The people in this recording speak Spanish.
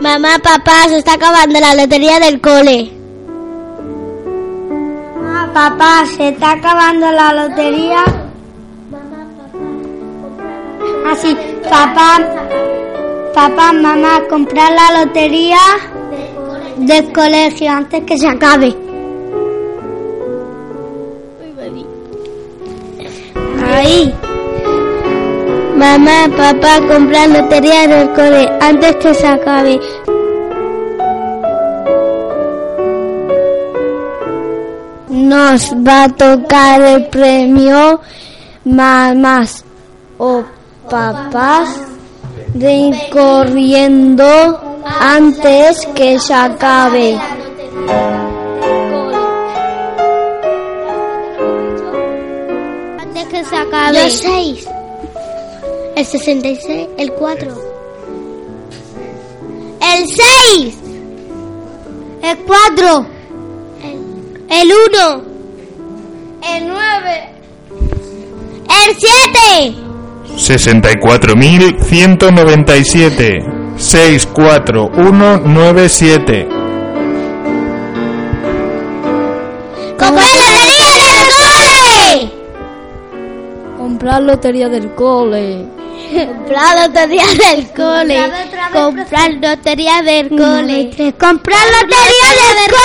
Mamá, papá, se está acabando la lotería del cole. Mamá, papá, se está acabando la lotería. Así, ah, papá, papá, mamá, comprar la lotería del colegio antes que se acabe. Mamá, papá, comprar lotería del cole antes que se acabe. Nos va a tocar el premio mamás o papás de corriendo antes que se acabe. Antes que se acabe. Los seis. El 66, el 4. El 6. El cuatro. El 1. El 9. El 7. 64.197. 64197. ¡Comprar lotería del cole! Comprar lotería del cole. Comprar lotería del cole. Comprar lotería del cole. ¡Comprar lotería del cole!